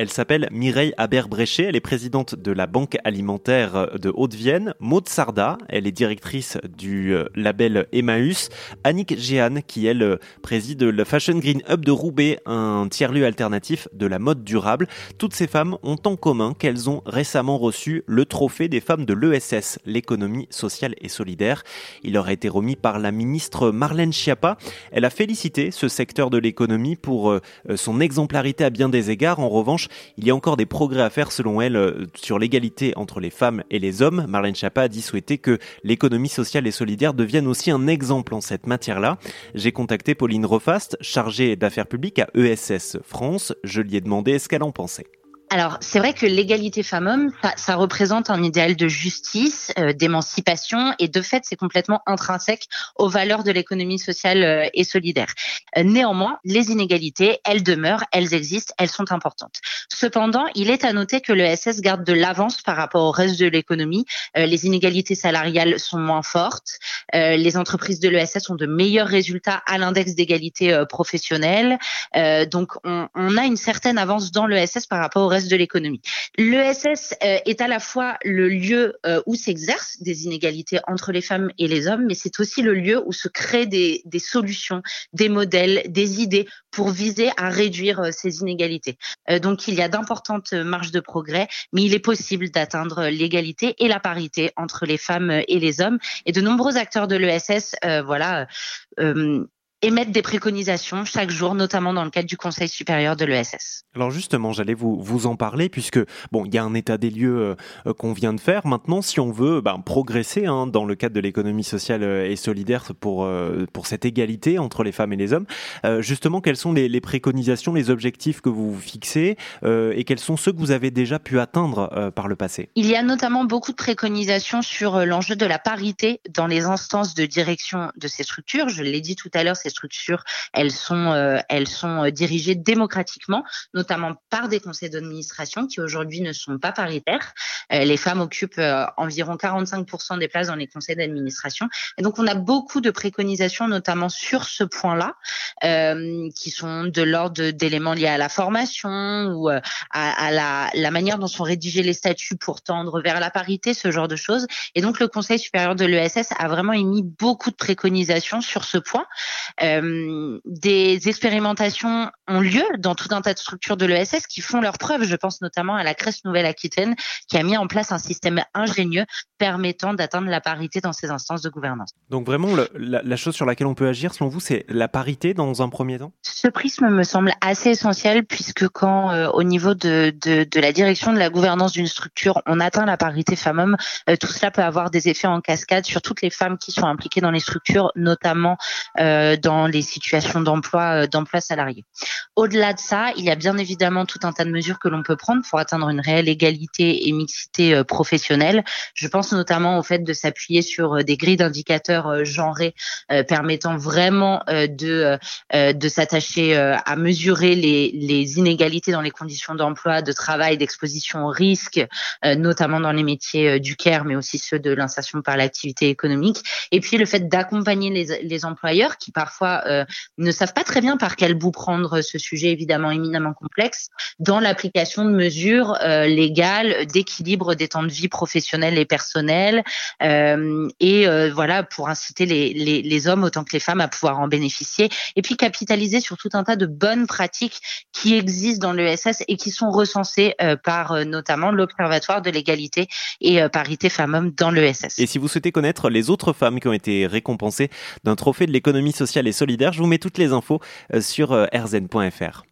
Elle s'appelle Mireille Aber-Bréchet, elle est présidente de la Banque alimentaire de Haute-Vienne. Maud Sarda, elle est directrice du euh, label Emmaüs. Annick Jeanne, qui elle préside le Fashion Green Hub de Roubaix, un tiers-lieu alternatif de la mode durable. Toutes ces femmes ont en commun qu'elles ont récemment reçu le trophée des femmes de l'ESS, l'économie sociale et solidaire. Il leur a été remis par la ministre Marlène Schiappa. Elle a félicité ce secteur de l'économie pour euh, son exemplarité à bien des égards. En revanche, il y a encore des progrès à faire selon elle euh, sur l'égalité entre les femmes et les hommes. Marlène Schiappa a dit souhaiter que l'économie sociale et solidaire devienne aussi un exemple en cette matière-là. J'ai contacté Pauline Refast, chargée d'affaires publiques à ESS France. Je lui ai demandé ce qu'elle en pensait. Alors, c'est vrai que l'égalité femmes-hommes, ça, ça, représente un idéal de justice, euh, d'émancipation, et de fait, c'est complètement intrinsèque aux valeurs de l'économie sociale euh, et solidaire. Euh, néanmoins, les inégalités, elles demeurent, elles existent, elles sont importantes. Cependant, il est à noter que le SS garde de l'avance par rapport au reste de l'économie. les inégalités salariales sont moins fortes. les entreprises de l'ESS ont de meilleurs résultats à l'index d'égalité professionnelle. donc, on, on, a une certaine avance dans l'ESS par rapport au reste de l'économie. L'ESS euh, est à la fois le lieu euh, où s'exercent des inégalités entre les femmes et les hommes, mais c'est aussi le lieu où se créent des, solutions, des modèles, des idées pour viser à réduire euh, ces inégalités. donc il y a d'importantes marges de progrès, mais il est possible d'atteindre l'égalité et la parité entre les femmes et les hommes. Et de nombreux acteurs de l'ESS, voilà, émettre des préconisations chaque jour, notamment dans le cadre du Conseil supérieur de l'ESS. Alors justement, j'allais vous, vous en parler puisque bon, il y a un état des lieux euh, qu'on vient de faire. Maintenant, si on veut ben, progresser hein, dans le cadre de l'économie sociale euh, et solidaire pour euh, pour cette égalité entre les femmes et les hommes, justement, quelles sont les, les, préconisations, les objectifs que vous vous fixez et quels sont ceux que vous avez déjà pu atteindre par le passé? Il y a notamment beaucoup de préconisations sur l'enjeu de la parité dans les instances de direction de ces structures. Je l'ai dit tout à l'heure, c'est structures, elles sont, euh, elles sont euh, dirigées démocratiquement, notamment par des conseils d'administration qui aujourd'hui ne sont pas paritaires. Euh, les femmes occupent environ 45% des places dans les conseils d'administration. Et donc, on a beaucoup de préconisations, notamment sur ce point-là, qui sont de l'ordre d'éléments liés à la formation ou à, à la, la, manière dont sont rédigés les statuts pour tendre vers la parité, ce genre de choses. Et donc, le Conseil supérieur de l'ESS a vraiment émis beaucoup de préconisations sur ce point. Euh, des expérimentations ont lieu dans tout un tas de structures de l'ESS qui font leurs preuves. Je pense notamment à la Crèche Nouvelle-Aquitaine qui a mis en place un système ingénieux permettant d'atteindre la parité dans ses instances de gouvernance. Donc vraiment, la, chose sur laquelle on peut agir, selon vous, c'est la parité dans un premier temps? Ce prisme me semble assez essentiel puisque quand euh, au niveau de, de, de, la direction de la gouvernance d'une structure, on atteint la parité femmes-hommes, euh, tout cela peut avoir des effets en cascade sur toutes les femmes qui sont impliquées dans les structures, notamment euh, dans les situations d'emploi euh, d'emploi salarié. Au-delà de ça, il y a bien évidemment tout un tas de mesures que l'on peut prendre pour atteindre une réelle égalité et mixité euh, professionnelle. Je pense notamment au fait de s'appuyer sur euh, des grilles d'indicateurs genrés permettant vraiment de s'attacher à mesurer les, inégalités dans les conditions d'emploi, de travail, d'exposition au risque, notamment dans les métiers du care, mais aussi ceux de l'insertion par l'activité économique. Et puis le fait d'accompagner les, employeurs qui parfois euh, ne savent pas très bien par quel bout prendre ce sujet évidemment éminemment complexe dans l'application de mesures euh, légales d'équilibre des temps de vie professionnels et personnels euh, et voilà pour inciter les, les, hommes autant que les femmes à pouvoir en bénéficier et puis capitaliser sur tout un tas de bonnes pratiques qui existent dans l'ESS et qui sont recensées par notamment l'Observatoire de l'égalité et parité femmes-hommes dans l'ESS. Et si vous souhaitez connaître les autres femmes qui ont été récompensées d'un trophée de l'économie sociale et solidaire. Je vous mets toutes les infos euh, sur euh, rzn.fr.